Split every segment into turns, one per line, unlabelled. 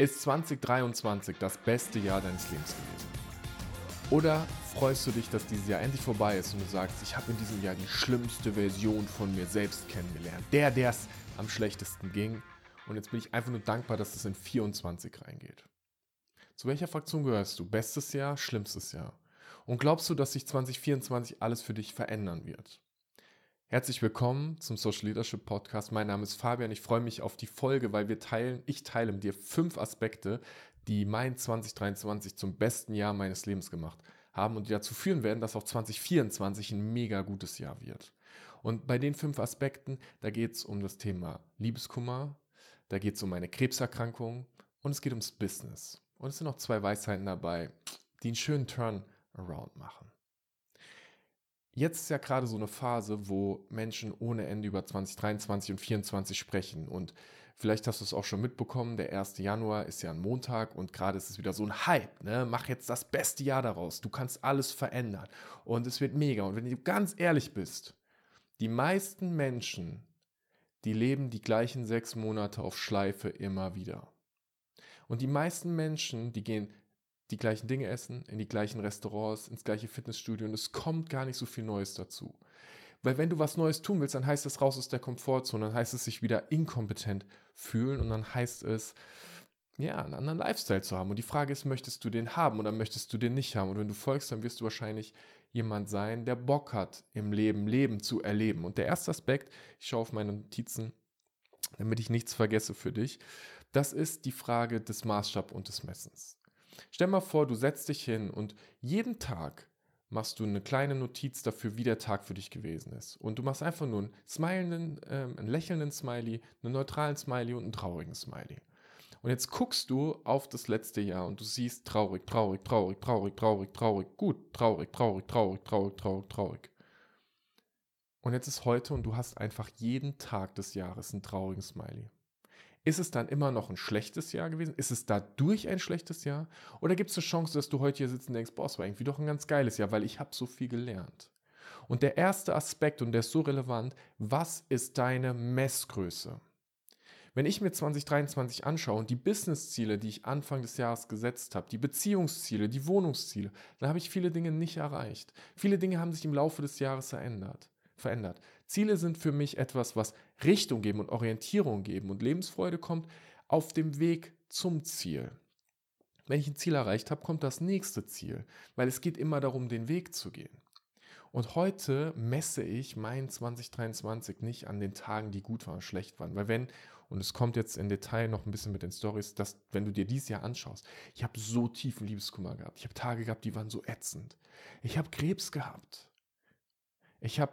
Ist 2023 das beste Jahr deines Lebens gewesen? Oder freust du dich, dass dieses Jahr endlich vorbei ist und du sagst, ich habe in diesem Jahr die schlimmste Version von mir selbst kennengelernt. Der, der es am schlechtesten ging. Und jetzt bin ich einfach nur dankbar, dass es in 24 reingeht. Zu welcher Fraktion gehörst du? Bestes Jahr, schlimmstes Jahr? Und glaubst du, dass sich 2024 alles für dich verändern wird? Herzlich willkommen zum Social Leadership Podcast. Mein Name ist Fabian. Ich freue mich auf die Folge, weil wir teilen, ich teile mit dir fünf Aspekte, die mein 2023 zum besten Jahr meines Lebens gemacht haben und die dazu führen werden, dass auch 2024 ein mega gutes Jahr wird. Und bei den fünf Aspekten, da geht es um das Thema Liebeskummer, da geht es um meine Krebserkrankung und es geht ums Business. Und es sind noch zwei Weisheiten dabei, die einen schönen Turnaround machen. Jetzt ist ja gerade so eine Phase, wo Menschen ohne Ende über 2023 und 2024 sprechen. Und vielleicht hast du es auch schon mitbekommen, der 1. Januar ist ja ein Montag und gerade ist es wieder so ein Hype. Ne? Mach jetzt das beste Jahr daraus. Du kannst alles verändern. Und es wird mega. Und wenn du ganz ehrlich bist, die meisten Menschen, die leben die gleichen sechs Monate auf Schleife immer wieder. Und die meisten Menschen, die gehen die gleichen Dinge essen, in die gleichen Restaurants, ins gleiche Fitnessstudio und es kommt gar nicht so viel Neues dazu. Weil wenn du was Neues tun willst, dann heißt es raus aus der Komfortzone, dann heißt es sich wieder inkompetent fühlen und dann heißt es, ja, einen anderen Lifestyle zu haben. Und die Frage ist, möchtest du den haben oder möchtest du den nicht haben? Und wenn du folgst, dann wirst du wahrscheinlich jemand sein, der Bock hat, im Leben Leben zu erleben. Und der erste Aspekt, ich schaue auf meine Notizen, damit ich nichts vergesse für dich, das ist die Frage des Maßstab und des Messens. Stell mal vor, du setzt dich hin und jeden Tag machst du eine kleine Notiz dafür, wie der Tag für dich gewesen ist. Und du machst einfach nur einen smilenden, äh, einen lächelnden Smiley, einen neutralen Smiley und einen traurigen Smiley. Und jetzt guckst du auf das letzte Jahr und du siehst traurig, traurig, traurig, traurig, traurig, traurig, gut, traurig, traurig, traurig, traurig, traurig, traurig. Und jetzt ist heute und du hast einfach jeden Tag des Jahres einen traurigen Smiley. Ist es dann immer noch ein schlechtes Jahr gewesen? Ist es dadurch ein schlechtes Jahr? Oder gibt es eine Chance, dass du heute hier sitzt und denkst, boah, es war irgendwie doch ein ganz geiles Jahr, weil ich habe so viel gelernt. Und der erste Aspekt, und der ist so relevant, was ist deine Messgröße? Wenn ich mir 2023 anschaue und die Businessziele, die ich Anfang des Jahres gesetzt habe, die Beziehungsziele, die Wohnungsziele, dann habe ich viele Dinge nicht erreicht. Viele Dinge haben sich im Laufe des Jahres verändert verändert. Ziele sind für mich etwas, was Richtung geben und Orientierung geben und Lebensfreude kommt auf dem Weg zum Ziel. Wenn ich ein Ziel erreicht habe, kommt das nächste Ziel, weil es geht immer darum, den Weg zu gehen. Und heute messe ich mein 2023 nicht an den Tagen, die gut waren, schlecht waren. Weil wenn, und es kommt jetzt in Detail noch ein bisschen mit den Stories, dass wenn du dir dieses Jahr anschaust, ich habe so tiefen Liebeskummer gehabt. Ich habe Tage gehabt, die waren so ätzend. Ich habe Krebs gehabt. Ich habe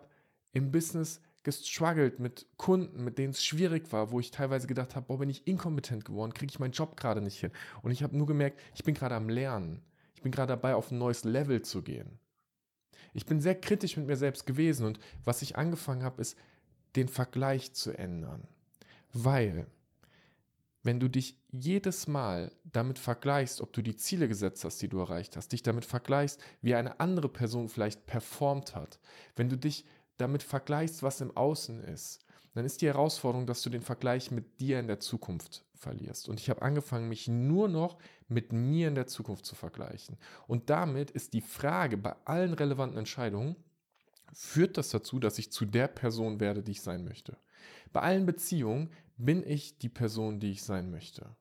im Business gestruggelt mit Kunden, mit denen es schwierig war, wo ich teilweise gedacht habe, boah, bin ich inkompetent geworden, kriege ich meinen Job gerade nicht hin. Und ich habe nur gemerkt, ich bin gerade am Lernen. Ich bin gerade dabei, auf ein neues Level zu gehen. Ich bin sehr kritisch mit mir selbst gewesen und was ich angefangen habe, ist, den Vergleich zu ändern. Weil, wenn du dich jedes Mal damit vergleichst, ob du die Ziele gesetzt hast, die du erreicht hast, dich damit vergleichst, wie eine andere Person vielleicht performt hat, wenn du dich damit vergleichst, was im Außen ist, dann ist die Herausforderung, dass du den Vergleich mit dir in der Zukunft verlierst. Und ich habe angefangen, mich nur noch mit mir in der Zukunft zu vergleichen. Und damit ist die Frage bei allen relevanten Entscheidungen, führt das dazu, dass ich zu der Person werde, die ich sein möchte. Bei allen Beziehungen bin ich die Person, die ich sein möchte.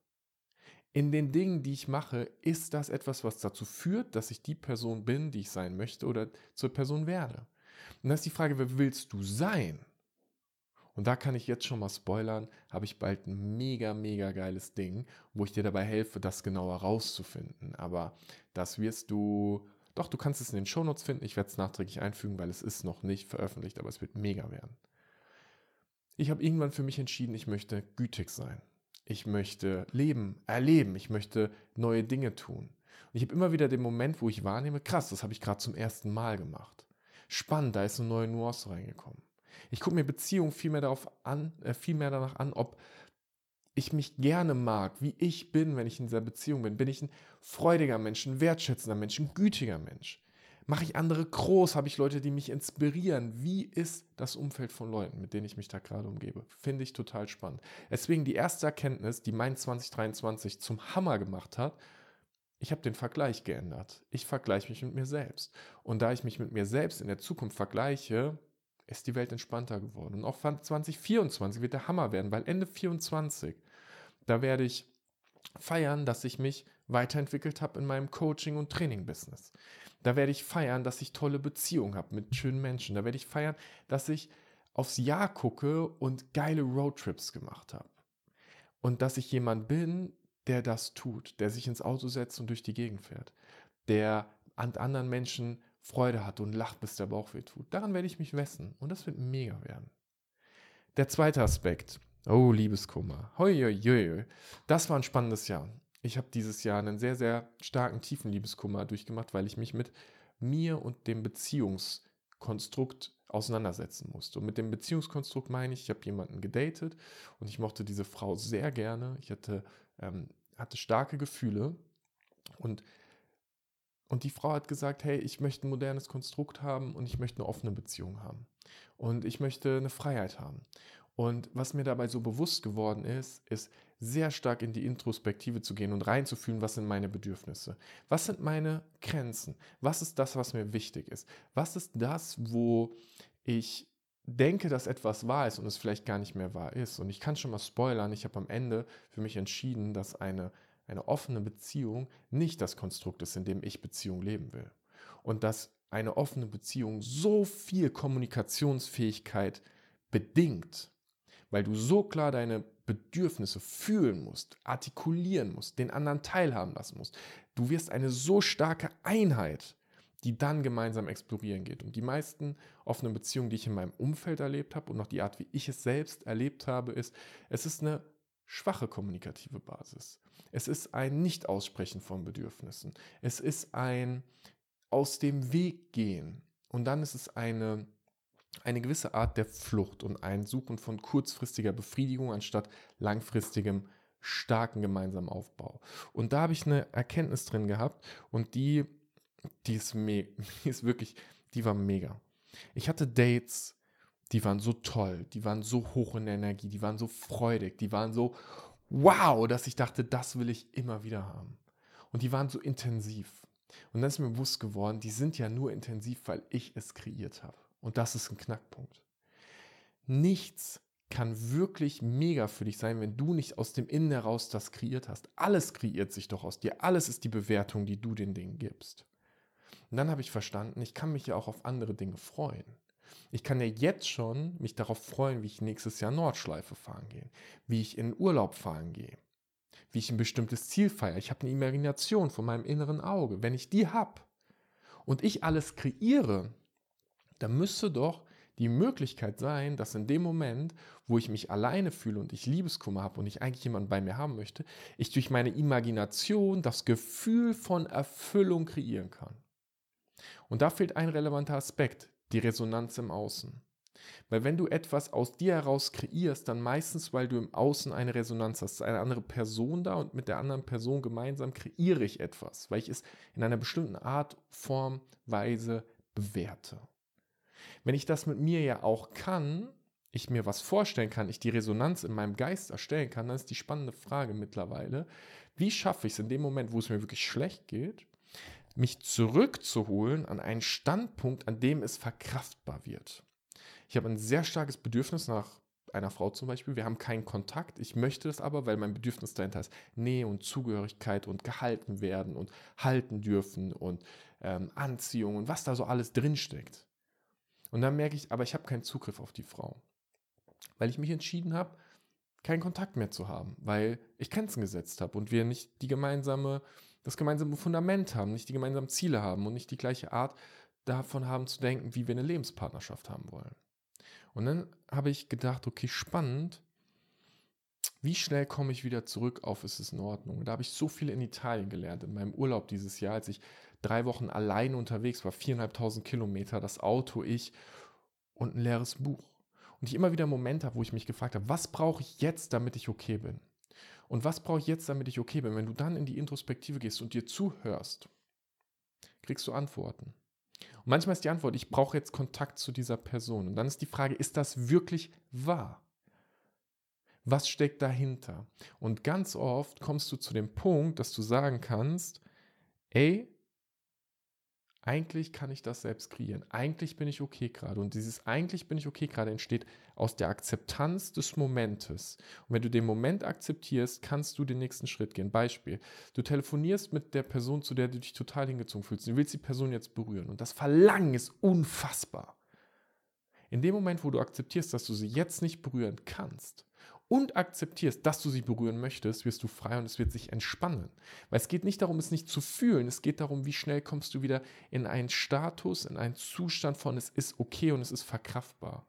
In den Dingen, die ich mache, ist das etwas, was dazu führt, dass ich die Person bin, die ich sein möchte oder zur Person werde. Und dann ist die Frage, wer willst du sein? Und da kann ich jetzt schon mal spoilern, habe ich bald ein mega, mega geiles Ding, wo ich dir dabei helfe, das genauer rauszufinden. Aber das wirst du, doch, du kannst es in den Shownotes finden. Ich werde es nachträglich einfügen, weil es ist noch nicht veröffentlicht, aber es wird mega werden. Ich habe irgendwann für mich entschieden, ich möchte gütig sein. Ich möchte leben, erleben. Ich möchte neue Dinge tun. Und ich habe immer wieder den Moment, wo ich wahrnehme, krass, das habe ich gerade zum ersten Mal gemacht spannend, da ist eine neue Nuance reingekommen. Ich gucke mir Beziehungen viel mehr darauf an, äh, viel mehr danach an, ob ich mich gerne mag, wie ich bin, wenn ich in dieser Beziehung bin. Bin ich ein freudiger Mensch, ein wertschätzender Mensch, ein gütiger Mensch? Mache ich andere groß? Habe ich Leute, die mich inspirieren? Wie ist das Umfeld von Leuten, mit denen ich mich da gerade umgebe? Finde ich total spannend. Deswegen die erste Erkenntnis, die mein 2023 zum Hammer gemacht hat, ich habe den Vergleich geändert. Ich vergleiche mich mit mir selbst. Und da ich mich mit mir selbst in der Zukunft vergleiche, ist die Welt entspannter geworden. Und auch 2024 wird der Hammer werden, weil Ende 2024, da werde ich feiern, dass ich mich weiterentwickelt habe in meinem Coaching- und Training-Business. Da werde ich feiern, dass ich tolle Beziehungen habe mit schönen Menschen. Da werde ich feiern, dass ich aufs Jahr gucke und geile Roadtrips gemacht habe. Und dass ich jemand bin, der das tut, der sich ins Auto setzt und durch die Gegend fährt, der an anderen Menschen Freude hat und lacht, bis der Bauch weh tut. Daran werde ich mich messen und das wird mega werden. Der zweite Aspekt. Oh, Liebeskummer. Hoi. Das war ein spannendes Jahr ich habe dieses Jahr einen sehr, sehr starken, tiefen Liebeskummer durchgemacht, weil ich mich mit mir und dem Beziehungskonstrukt auseinandersetzen musste. Und mit dem Beziehungskonstrukt meine ich, ich habe jemanden gedatet und ich mochte diese Frau sehr gerne. Ich hatte, ähm, hatte starke Gefühle und und die Frau hat gesagt, hey, ich möchte ein modernes Konstrukt haben und ich möchte eine offene Beziehung haben. Und ich möchte eine Freiheit haben. Und was mir dabei so bewusst geworden ist, ist sehr stark in die Introspektive zu gehen und reinzufühlen, was sind meine Bedürfnisse? Was sind meine Grenzen? Was ist das, was mir wichtig ist? Was ist das, wo ich denke, dass etwas wahr ist und es vielleicht gar nicht mehr wahr ist? Und ich kann schon mal spoilern, ich habe am Ende für mich entschieden, dass eine, eine offene Beziehung nicht das Konstrukt ist, in dem ich Beziehung leben will. Und dass eine offene Beziehung so viel Kommunikationsfähigkeit bedingt, weil du so klar deine Bedürfnisse fühlen musst, artikulieren musst, den anderen teilhaben lassen musst. Du wirst eine so starke Einheit, die dann gemeinsam explorieren geht. Und die meisten offenen Beziehungen, die ich in meinem Umfeld erlebt habe und auch die Art, wie ich es selbst erlebt habe, ist, es ist eine schwache kommunikative Basis. Es ist ein Nicht-Aussprechen von Bedürfnissen. Es ist ein aus dem Weg gehen. Und dann ist es eine eine gewisse Art der Flucht und ein Suchen von kurzfristiger Befriedigung anstatt langfristigem starken gemeinsamen Aufbau. Und da habe ich eine Erkenntnis drin gehabt und die, die ist, me die ist wirklich, die war mega. Ich hatte Dates, die waren so toll, die waren so hoch in der Energie, die waren so freudig, die waren so wow, dass ich dachte, das will ich immer wieder haben. Und die waren so intensiv. Und dann ist mir bewusst geworden, die sind ja nur intensiv, weil ich es kreiert habe. Und das ist ein Knackpunkt. Nichts kann wirklich mega für dich sein, wenn du nicht aus dem Innen heraus das kreiert hast. Alles kreiert sich doch aus dir. Alles ist die Bewertung, die du den Dingen gibst. Und dann habe ich verstanden, ich kann mich ja auch auf andere Dinge freuen. Ich kann ja jetzt schon mich darauf freuen, wie ich nächstes Jahr Nordschleife fahren gehe, wie ich in Urlaub fahren gehe, wie ich ein bestimmtes Ziel feiere. Ich habe eine Imagination von meinem inneren Auge. Wenn ich die habe und ich alles kreiere, da müsste doch die Möglichkeit sein, dass in dem Moment, wo ich mich alleine fühle und ich Liebeskummer habe und ich eigentlich jemanden bei mir haben möchte, ich durch meine Imagination das Gefühl von Erfüllung kreieren kann. Und da fehlt ein relevanter Aspekt, die Resonanz im Außen. Weil wenn du etwas aus dir heraus kreierst, dann meistens, weil du im Außen eine Resonanz hast, eine andere Person da und mit der anderen Person gemeinsam kreiere ich etwas, weil ich es in einer bestimmten Art, Form, Weise bewerte. Wenn ich das mit mir ja auch kann, ich mir was vorstellen kann, ich die Resonanz in meinem Geist erstellen kann, dann ist die spannende Frage mittlerweile, wie schaffe ich es in dem Moment, wo es mir wirklich schlecht geht, mich zurückzuholen an einen Standpunkt, an dem es verkraftbar wird. Ich habe ein sehr starkes Bedürfnis nach einer Frau zum Beispiel. Wir haben keinen Kontakt. Ich möchte das aber, weil mein Bedürfnis dahinter ist Nähe und Zugehörigkeit und gehalten werden und halten dürfen und ähm, Anziehung und was da so alles drinsteckt. Und dann merke ich, aber ich habe keinen Zugriff auf die Frau. Weil ich mich entschieden habe, keinen Kontakt mehr zu haben, weil ich Grenzen gesetzt habe und wir nicht die gemeinsame, das gemeinsame Fundament haben, nicht die gemeinsamen Ziele haben und nicht die gleiche Art davon haben zu denken, wie wir eine Lebenspartnerschaft haben wollen. Und dann habe ich gedacht, okay, spannend, wie schnell komme ich wieder zurück auf es ist in Ordnung? Da habe ich so viel in Italien gelernt, in meinem Urlaub dieses Jahr, als ich drei Wochen alleine unterwegs war, viereinhalbtausend Kilometer, das Auto, ich und ein leeres Buch. Und ich immer wieder Momente habe, wo ich mich gefragt habe, was brauche ich jetzt, damit ich okay bin? Und was brauche ich jetzt, damit ich okay bin? Wenn du dann in die Introspektive gehst und dir zuhörst, kriegst du Antworten. Und manchmal ist die Antwort, ich brauche jetzt Kontakt zu dieser Person. Und dann ist die Frage, ist das wirklich wahr? Was steckt dahinter? Und ganz oft kommst du zu dem Punkt, dass du sagen kannst, ey, eigentlich kann ich das selbst kreieren. Eigentlich bin ich okay gerade. Und dieses eigentlich bin ich okay gerade entsteht aus der Akzeptanz des Momentes. Und wenn du den Moment akzeptierst, kannst du den nächsten Schritt gehen. Beispiel, du telefonierst mit der Person, zu der du dich total hingezogen fühlst. Du willst die Person jetzt berühren. Und das Verlangen ist unfassbar. In dem Moment, wo du akzeptierst, dass du sie jetzt nicht berühren kannst, und akzeptierst, dass du sie berühren möchtest, wirst du frei und es wird sich entspannen. Weil es geht nicht darum, es nicht zu fühlen, es geht darum, wie schnell kommst du wieder in einen Status, in einen Zustand von es ist okay und es ist verkraftbar.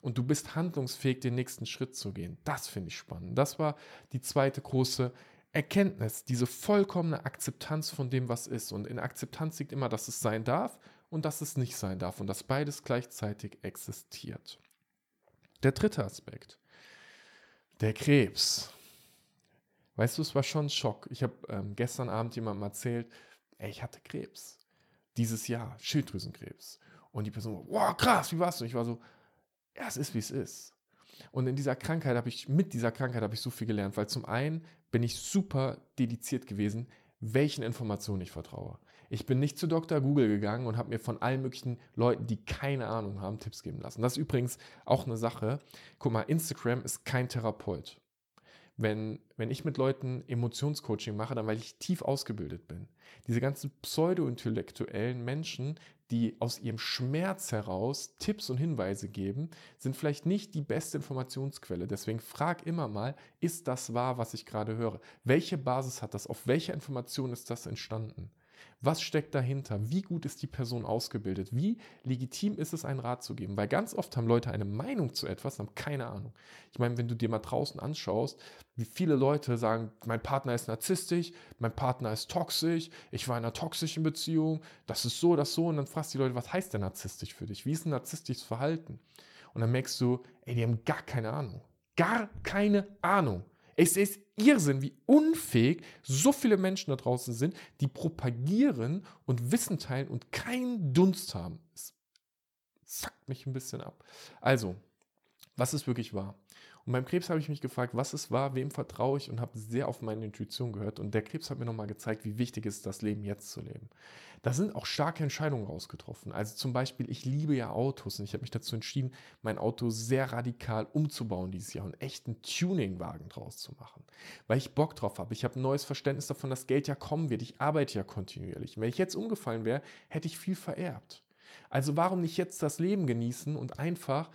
Und du bist handlungsfähig, den nächsten Schritt zu gehen. Das finde ich spannend. Das war die zweite große Erkenntnis, diese vollkommene Akzeptanz von dem, was ist. Und in Akzeptanz liegt immer, dass es sein darf und dass es nicht sein darf und dass beides gleichzeitig existiert. Der dritte Aspekt. Der Krebs. Weißt du, es war schon ein Schock. Ich habe ähm, gestern Abend jemandem erzählt, ey, ich hatte Krebs. Dieses Jahr, Schilddrüsenkrebs. Und die Person, wow, krass, wie warst du? Und ich war so, ja, es ist, wie es ist. Und in dieser Krankheit habe ich, mit dieser Krankheit habe ich so viel gelernt, weil zum einen bin ich super dediziert gewesen, welchen Informationen ich vertraue. Ich bin nicht zu Dr. Google gegangen und habe mir von allen möglichen Leuten, die keine Ahnung haben, Tipps geben lassen. Das ist übrigens auch eine Sache. Guck mal, Instagram ist kein Therapeut. Wenn, wenn ich mit Leuten Emotionscoaching mache, dann weil ich tief ausgebildet bin. Diese ganzen pseudo-intellektuellen Menschen, die aus ihrem Schmerz heraus Tipps und Hinweise geben, sind vielleicht nicht die beste Informationsquelle. Deswegen frag immer mal, ist das wahr, was ich gerade höre? Welche Basis hat das? Auf welcher Information ist das entstanden? Was steckt dahinter? Wie gut ist die Person ausgebildet? Wie legitim ist es, einen Rat zu geben? Weil ganz oft haben Leute eine Meinung zu etwas, haben keine Ahnung. Ich meine, wenn du dir mal draußen anschaust, wie viele Leute sagen, mein Partner ist narzisstisch, mein Partner ist toxisch, ich war in einer toxischen Beziehung, das ist so, das so. Und dann fragst du die Leute, was heißt denn narzisstisch für dich? Wie ist ein narzisstisches Verhalten? Und dann merkst du, ey, die haben gar keine Ahnung. Gar keine Ahnung. Es ist Irrsinn, wie unfähig so viele Menschen da draußen sind, die propagieren und Wissen teilen und keinen Dunst haben. Es fuckt mich ein bisschen ab. Also, was ist wirklich wahr? Und beim Krebs habe ich mich gefragt, was es war, wem vertraue ich und habe sehr auf meine Intuition gehört. Und der Krebs hat mir nochmal gezeigt, wie wichtig es ist, das Leben jetzt zu leben. Da sind auch starke Entscheidungen rausgetroffen. Also zum Beispiel, ich liebe ja Autos und ich habe mich dazu entschieden, mein Auto sehr radikal umzubauen dieses Jahr und echt einen Tuningwagen draus zu machen. Weil ich Bock drauf habe. Ich habe ein neues Verständnis davon, dass Geld ja kommen wird. Ich arbeite ja kontinuierlich. Wenn ich jetzt umgefallen wäre, hätte ich viel vererbt. Also warum nicht jetzt das Leben genießen und einfach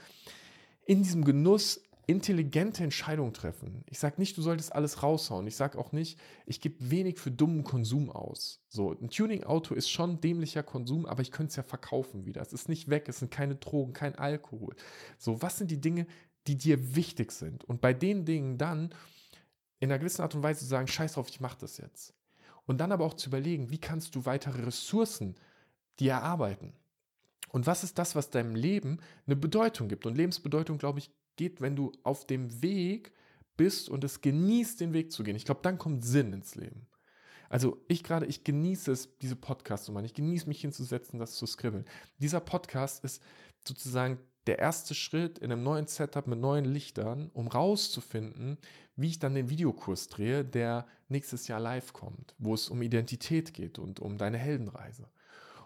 in diesem Genuss intelligente Entscheidungen treffen. Ich sage nicht, du solltest alles raushauen. Ich sage auch nicht, ich gebe wenig für dummen Konsum aus. So, ein Tuning-Auto ist schon dämlicher Konsum, aber ich könnte es ja verkaufen wieder. Es ist nicht weg, es sind keine Drogen, kein Alkohol. So, was sind die Dinge, die dir wichtig sind? Und bei den Dingen dann in einer gewissen Art und Weise zu sagen, scheiß drauf, ich mache das jetzt. Und dann aber auch zu überlegen, wie kannst du weitere Ressourcen dir erarbeiten? Und was ist das, was deinem Leben eine Bedeutung gibt? Und Lebensbedeutung, glaube ich, geht, wenn du auf dem Weg bist und es genießt, den Weg zu gehen. Ich glaube, dann kommt Sinn ins Leben. Also ich gerade, ich genieße es, diese Podcasts zu machen. Ich genieße mich hinzusetzen, das zu skribbeln. Dieser Podcast ist sozusagen der erste Schritt in einem neuen Setup mit neuen Lichtern, um rauszufinden, wie ich dann den Videokurs drehe, der nächstes Jahr live kommt, wo es um Identität geht und um deine Heldenreise.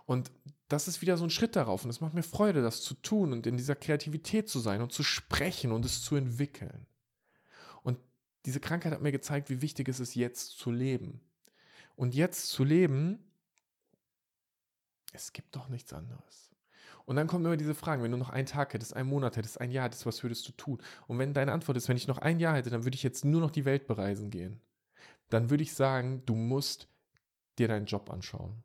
Und das ist wieder so ein Schritt darauf und es macht mir Freude, das zu tun und in dieser Kreativität zu sein und zu sprechen und es zu entwickeln. Und diese Krankheit hat mir gezeigt, wie wichtig es ist, jetzt zu leben. Und jetzt zu leben, es gibt doch nichts anderes. Und dann kommen immer diese Fragen, wenn du noch einen Tag hättest, einen Monat hättest, ein Jahr hättest, was würdest du tun? Und wenn deine Antwort ist, wenn ich noch ein Jahr hätte, dann würde ich jetzt nur noch die Welt bereisen gehen. Dann würde ich sagen, du musst dir deinen Job anschauen.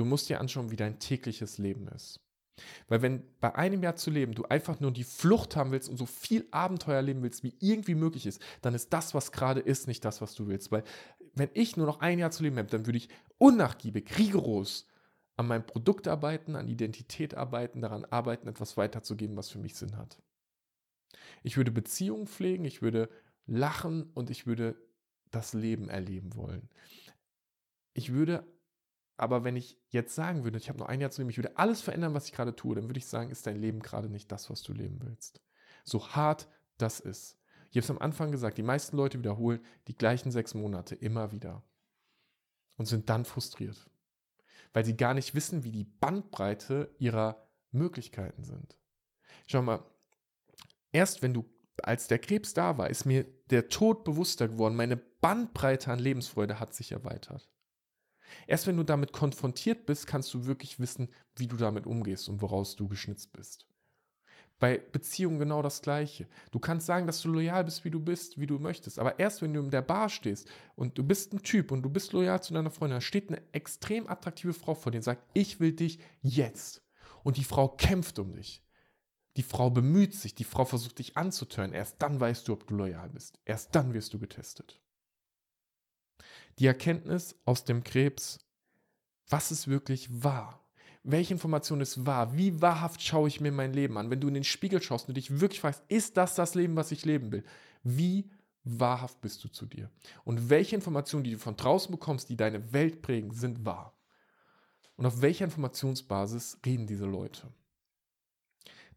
Du musst dir anschauen, wie dein tägliches Leben ist. Weil wenn bei einem Jahr zu leben du einfach nur die Flucht haben willst und so viel Abenteuer leben willst, wie irgendwie möglich ist, dann ist das, was gerade ist, nicht das, was du willst. Weil wenn ich nur noch ein Jahr zu leben habe, dann würde ich unnachgiebig, rigoros an meinem Produkt arbeiten, an Identität arbeiten, daran arbeiten, etwas weiterzugeben, was für mich Sinn hat. Ich würde Beziehungen pflegen, ich würde lachen und ich würde das Leben erleben wollen. Ich würde aber wenn ich jetzt sagen würde, ich habe noch ein Jahr zu leben, ich würde alles verändern, was ich gerade tue, dann würde ich sagen, ist dein Leben gerade nicht das, was du leben willst. So hart das ist. Ich habe es am Anfang gesagt, die meisten Leute wiederholen die gleichen sechs Monate immer wieder und sind dann frustriert, weil sie gar nicht wissen, wie die Bandbreite ihrer Möglichkeiten sind. Schau mal, erst wenn du, als der Krebs da war, ist mir der Tod bewusster geworden, meine Bandbreite an Lebensfreude hat sich erweitert. Erst wenn du damit konfrontiert bist, kannst du wirklich wissen, wie du damit umgehst und woraus du geschnitzt bist. Bei Beziehungen genau das Gleiche. Du kannst sagen, dass du loyal bist, wie du bist, wie du möchtest. Aber erst wenn du in der Bar stehst und du bist ein Typ und du bist loyal zu deiner Freundin, da steht eine extrem attraktive Frau vor dir und sagt, ich will dich jetzt. Und die Frau kämpft um dich. Die Frau bemüht sich, die Frau versucht dich anzutören. Erst dann weißt du, ob du loyal bist. Erst dann wirst du getestet. Die Erkenntnis aus dem Krebs, was ist wirklich wahr? welche Information ist wahr? Wie wahrhaft schaue ich mir mein Leben an? Wenn du in den Spiegel schaust und dich wirklich fragst, ist das das Leben, was ich leben will? Wie wahrhaft bist du zu dir? Und welche Informationen, die du von draußen bekommst, die deine Welt prägen, sind wahr? Und auf welcher Informationsbasis reden diese Leute?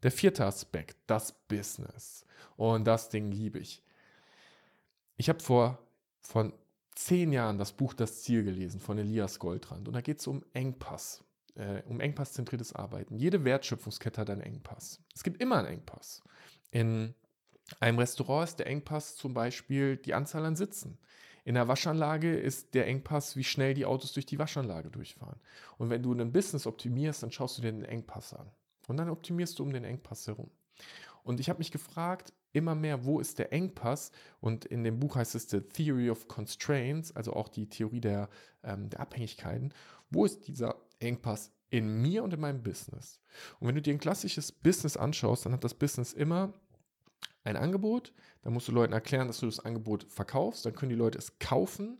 Der vierte Aspekt, das Business. Und das Ding liebe ich. Ich habe vor von zehn Jahren das Buch Das Ziel gelesen von Elias Goldrand. Und da geht es um Engpass äh, um engpasszentriertes Arbeiten. Jede Wertschöpfungskette hat einen Engpass. Es gibt immer einen Engpass. In einem Restaurant ist der Engpass zum Beispiel die Anzahl an Sitzen. In der Waschanlage ist der Engpass, wie schnell die Autos durch die Waschanlage durchfahren. Und wenn du ein Business optimierst, dann schaust du dir den Engpass an. Und dann optimierst du um den Engpass herum. Und ich habe mich gefragt, immer mehr, wo ist der Engpass? Und in dem Buch heißt es The Theory of Constraints, also auch die Theorie der, ähm, der Abhängigkeiten. Wo ist dieser Engpass in mir und in meinem Business. Und wenn du dir ein klassisches Business anschaust, dann hat das Business immer ein Angebot, dann musst du Leuten erklären, dass du das Angebot verkaufst, dann können die Leute es kaufen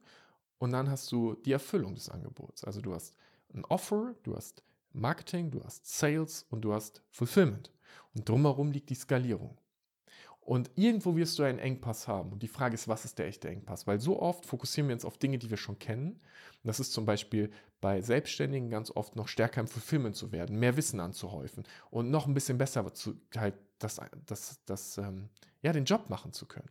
und dann hast du die Erfüllung des Angebots. Also du hast ein Offer, du hast Marketing, du hast Sales und du hast Fulfillment. Und drumherum liegt die Skalierung. Und irgendwo wirst du einen Engpass haben. Und die Frage ist, was ist der echte Engpass? Weil so oft fokussieren wir uns auf Dinge, die wir schon kennen. Und das ist zum Beispiel bei Selbstständigen ganz oft noch stärker im Fulfillment zu werden, mehr Wissen anzuhäufen und noch ein bisschen besser zu, halt das, das, das, ähm, ja, den Job machen zu können.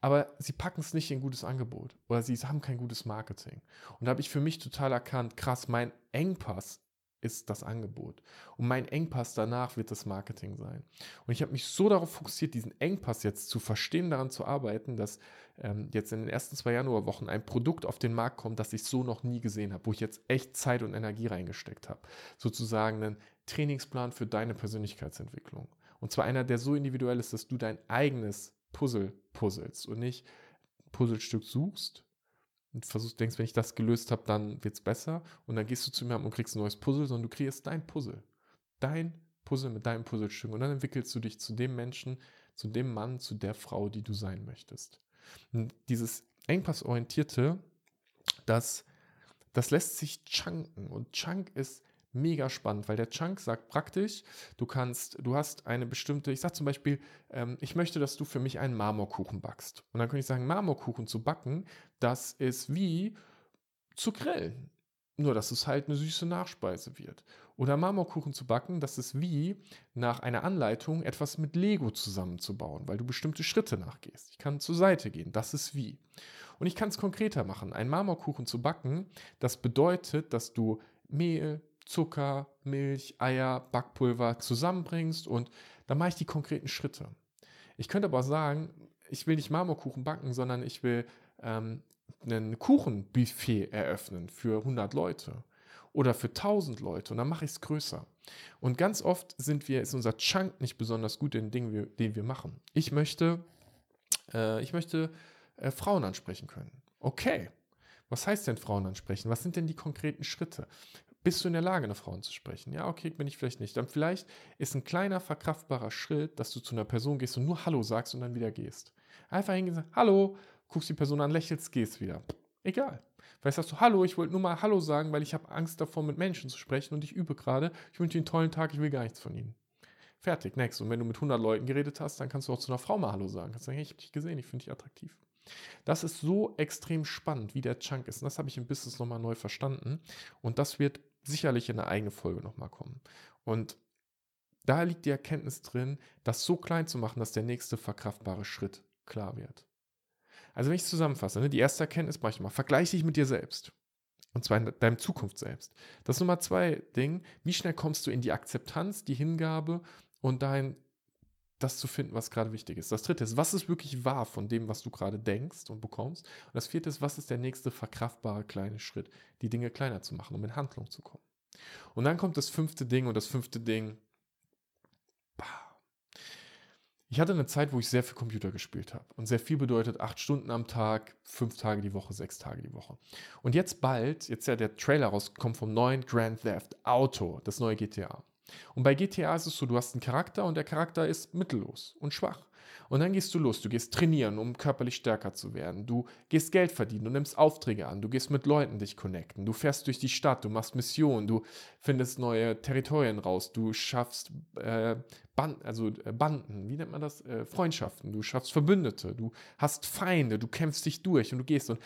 Aber sie packen es nicht in gutes Angebot oder sie haben kein gutes Marketing. Und da habe ich für mich total erkannt, krass, mein Engpass ist das Angebot. Und mein Engpass danach wird das Marketing sein. Und ich habe mich so darauf fokussiert, diesen Engpass jetzt zu verstehen, daran zu arbeiten, dass ähm, jetzt in den ersten zwei Januarwochen ein Produkt auf den Markt kommt, das ich so noch nie gesehen habe, wo ich jetzt echt Zeit und Energie reingesteckt habe. Sozusagen einen Trainingsplan für deine Persönlichkeitsentwicklung. Und zwar einer, der so individuell ist, dass du dein eigenes Puzzle puzzelst und nicht Puzzlestück suchst, und versuchst, denkst, wenn ich das gelöst habe, dann wird es besser. Und dann gehst du zu mir und kriegst ein neues Puzzle, sondern du kreierst dein Puzzle. Dein Puzzle mit deinem Puzzlestück. Und dann entwickelst du dich zu dem Menschen, zu dem Mann, zu der Frau, die du sein möchtest. Und dieses Engpassorientierte, das, das lässt sich chunken. Und Chunk ist mega spannend, weil der Chunk sagt praktisch, du kannst, du hast eine bestimmte, ich sage zum Beispiel, ähm, ich möchte, dass du für mich einen Marmorkuchen backst. Und dann könnte ich sagen, Marmorkuchen zu backen, das ist wie zu grillen. Nur, dass es halt eine süße Nachspeise wird. Oder Marmorkuchen zu backen, das ist wie nach einer Anleitung etwas mit Lego zusammenzubauen, weil du bestimmte Schritte nachgehst. Ich kann zur Seite gehen, das ist wie. Und ich kann es konkreter machen. Ein Marmorkuchen zu backen, das bedeutet, dass du Mehl, Zucker, Milch, Eier, Backpulver zusammenbringst und dann mache ich die konkreten Schritte. Ich könnte aber sagen, ich will nicht Marmorkuchen backen, sondern ich will ähm, ein Kuchenbuffet eröffnen für 100 Leute oder für 1000 Leute und dann mache ich es größer. Und ganz oft sind wir, ist unser Chunk nicht besonders gut in den Dingen, die wir machen. Ich möchte, äh, ich möchte äh, Frauen ansprechen können. Okay. Was heißt denn Frauen ansprechen? Was sind denn die konkreten Schritte? Bist du in der Lage, eine Frau anzusprechen? Ja, okay, bin ich vielleicht nicht. Dann vielleicht ist ein kleiner, verkraftbarer Schritt, dass du zu einer Person gehst und nur Hallo sagst und dann wieder gehst. Einfach hingehen sagen, Hallo, guckst die Person an, lächelst, gehst wieder. Egal. Vielleicht sagst du, Hallo, ich wollte nur mal Hallo sagen, weil ich habe Angst davor, mit Menschen zu sprechen und ich übe gerade. Ich wünsche dir einen tollen Tag, ich will gar nichts von ihnen. Fertig, next. Und wenn du mit 100 Leuten geredet hast, dann kannst du auch zu einer Frau mal Hallo sagen. Kannst sagen, hey, ich habe dich gesehen, ich finde dich attraktiv. Das ist so extrem spannend, wie der Chunk ist. Und das habe ich im Business nochmal neu verstanden. Und das wird sicherlich in eine eigene Folge nochmal kommen. Und da liegt die Erkenntnis drin, das so klein zu machen, dass der nächste verkraftbare Schritt klar wird. Also wenn ich es zusammenfasse, ne, die erste Erkenntnis mache ich mal, vergleiche dich mit dir selbst. Und zwar in deinem Zukunft selbst. Das Nummer zwei Ding, wie schnell kommst du in die Akzeptanz, die Hingabe und dein, das zu finden, was gerade wichtig ist. Das dritte ist, was ist wirklich wahr von dem, was du gerade denkst und bekommst. Und das vierte ist, was ist der nächste verkraftbare kleine Schritt, die Dinge kleiner zu machen, um in Handlung zu kommen. Und dann kommt das fünfte Ding und das fünfte Ding ich hatte eine Zeit, wo ich sehr viel Computer gespielt habe. Und sehr viel bedeutet acht Stunden am Tag, fünf Tage die Woche, sechs Tage die Woche. Und jetzt bald, jetzt ja der Trailer rausgekommen vom neuen Grand Theft Auto, das neue GTA. Und bei GTA ist es so, du hast einen Charakter und der Charakter ist mittellos und schwach. Und dann gehst du los, du gehst trainieren, um körperlich stärker zu werden. Du gehst Geld verdienen, du nimmst Aufträge an, du gehst mit Leuten dich connecten, du fährst durch die Stadt, du machst Missionen, du findest neue Territorien raus, du schaffst äh, Band, also äh, Banden, wie nennt man das? Äh, Freundschaften, du schaffst Verbündete, du hast Feinde, du kämpfst dich durch und du gehst und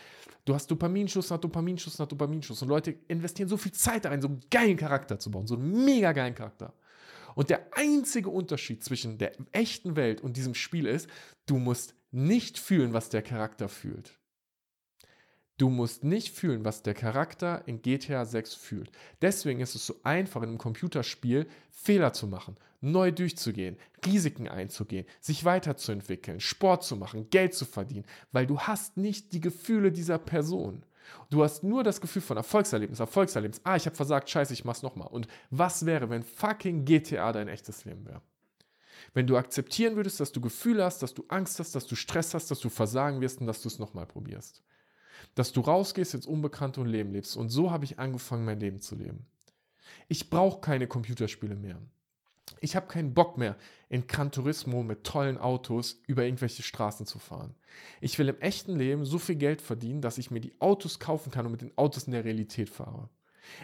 du hast Dopaminschuss nach Dopaminschuss nach Dopaminschuss. Und Leute investieren so viel Zeit da rein, so einen geilen Charakter zu bauen, so einen mega geilen Charakter. Und der einzige Unterschied zwischen der echten Welt und diesem Spiel ist, du musst nicht fühlen, was der Charakter fühlt. Du musst nicht fühlen, was der Charakter in GTA 6 fühlt. Deswegen ist es so einfach in einem Computerspiel Fehler zu machen, neu durchzugehen, Risiken einzugehen, sich weiterzuentwickeln, Sport zu machen, Geld zu verdienen, weil du hast nicht die Gefühle dieser Person. Du hast nur das Gefühl von Erfolgserlebnis, Erfolgserlebnis. Ah, ich habe versagt, scheiße, ich mach's nochmal. Und was wäre, wenn fucking GTA dein echtes Leben wäre? Wenn du akzeptieren würdest, dass du Gefühle hast, dass du Angst hast, dass du Stress hast, dass du versagen wirst und dass du es nochmal probierst. Dass du rausgehst ins Unbekannte und Leben lebst. Und so habe ich angefangen, mein Leben zu leben. Ich brauche keine Computerspiele mehr. Ich habe keinen Bock mehr, in Gran Turismo mit tollen Autos über irgendwelche Straßen zu fahren. Ich will im echten Leben so viel Geld verdienen, dass ich mir die Autos kaufen kann und mit den Autos in der Realität fahre.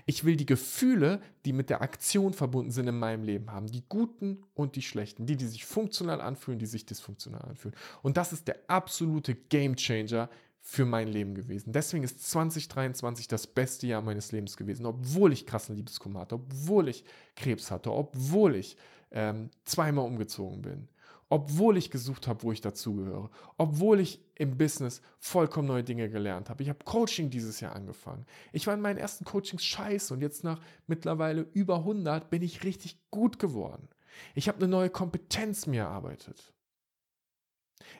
Ich will die Gefühle, die mit der Aktion verbunden sind in meinem Leben haben. Die guten und die schlechten. Die, die sich funktional anfühlen, die sich dysfunktional anfühlen. Und das ist der absolute Gamechanger für mein Leben gewesen. Deswegen ist 2023 das beste Jahr meines Lebens gewesen, obwohl ich krassen Liebeskummer hatte, obwohl ich Krebs hatte, obwohl ich ähm, zweimal umgezogen bin, obwohl ich gesucht habe, wo ich dazugehöre, obwohl ich im Business vollkommen neue Dinge gelernt habe. Ich habe Coaching dieses Jahr angefangen. Ich war in meinen ersten Coachings scheiße und jetzt nach mittlerweile über 100 bin ich richtig gut geworden. Ich habe eine neue Kompetenz mir erarbeitet.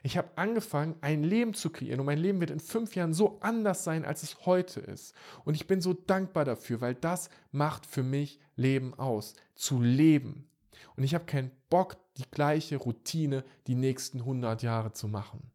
Ich habe angefangen, ein Leben zu kreieren und mein Leben wird in fünf Jahren so anders sein, als es heute ist. Und ich bin so dankbar dafür, weil das macht für mich Leben aus, zu leben. Und ich habe keinen Bock, die gleiche Routine die nächsten 100 Jahre zu machen.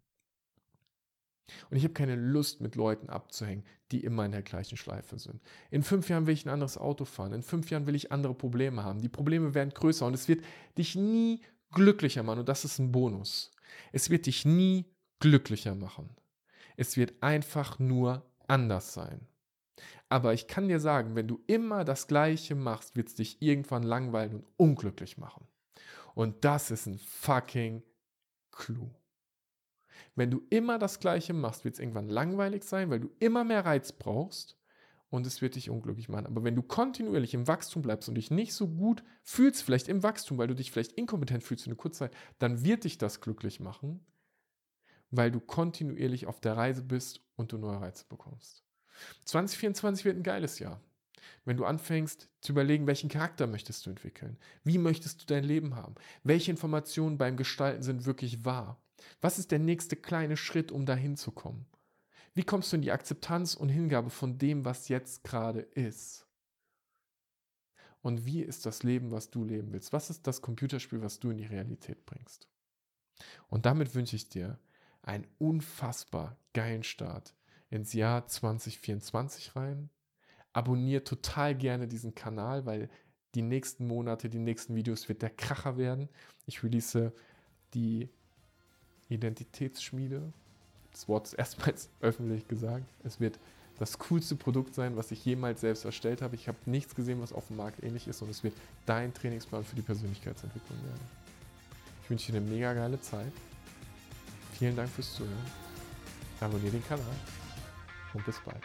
Und ich habe keine Lust, mit Leuten abzuhängen, die immer in der gleichen Schleife sind. In fünf Jahren will ich ein anderes Auto fahren. In fünf Jahren will ich andere Probleme haben. Die Probleme werden größer und es wird dich nie glücklicher machen. Und das ist ein Bonus. Es wird dich nie glücklicher machen. Es wird einfach nur anders sein. Aber ich kann dir sagen, wenn du immer das Gleiche machst, wird es dich irgendwann langweilen und unglücklich machen. Und das ist ein fucking Clou. Wenn du immer das Gleiche machst, wird es irgendwann langweilig sein, weil du immer mehr Reiz brauchst und es wird dich unglücklich machen. Aber wenn du kontinuierlich im Wachstum bleibst und dich nicht so gut fühlst, vielleicht im Wachstum, weil du dich vielleicht inkompetent fühlst für eine Kurzzeit, dann wird dich das glücklich machen, weil du kontinuierlich auf der Reise bist und du neue Reize bekommst. 2024 wird ein geiles Jahr. Wenn du anfängst zu überlegen, welchen Charakter möchtest du entwickeln? Wie möchtest du dein Leben haben? Welche Informationen beim Gestalten sind wirklich wahr? Was ist der nächste kleine Schritt, um dahin zu kommen? Wie kommst du in die Akzeptanz und Hingabe von dem, was jetzt gerade ist? Und wie ist das Leben, was du leben willst? Was ist das Computerspiel, was du in die Realität bringst? Und damit wünsche ich dir einen unfassbar geilen Start ins Jahr 2024 rein. Abonnier total gerne diesen Kanal, weil die nächsten Monate, die nächsten Videos wird der Kracher werden. Ich release die Identitätsschmiede das Wort erstmals öffentlich gesagt. Es wird das coolste Produkt sein, was ich jemals selbst erstellt habe. Ich habe nichts gesehen, was auf dem Markt ähnlich ist und es wird dein Trainingsplan für die Persönlichkeitsentwicklung werden. Ich wünsche dir eine mega geile Zeit. Vielen Dank fürs Zuhören. abonniere den Kanal und bis bald.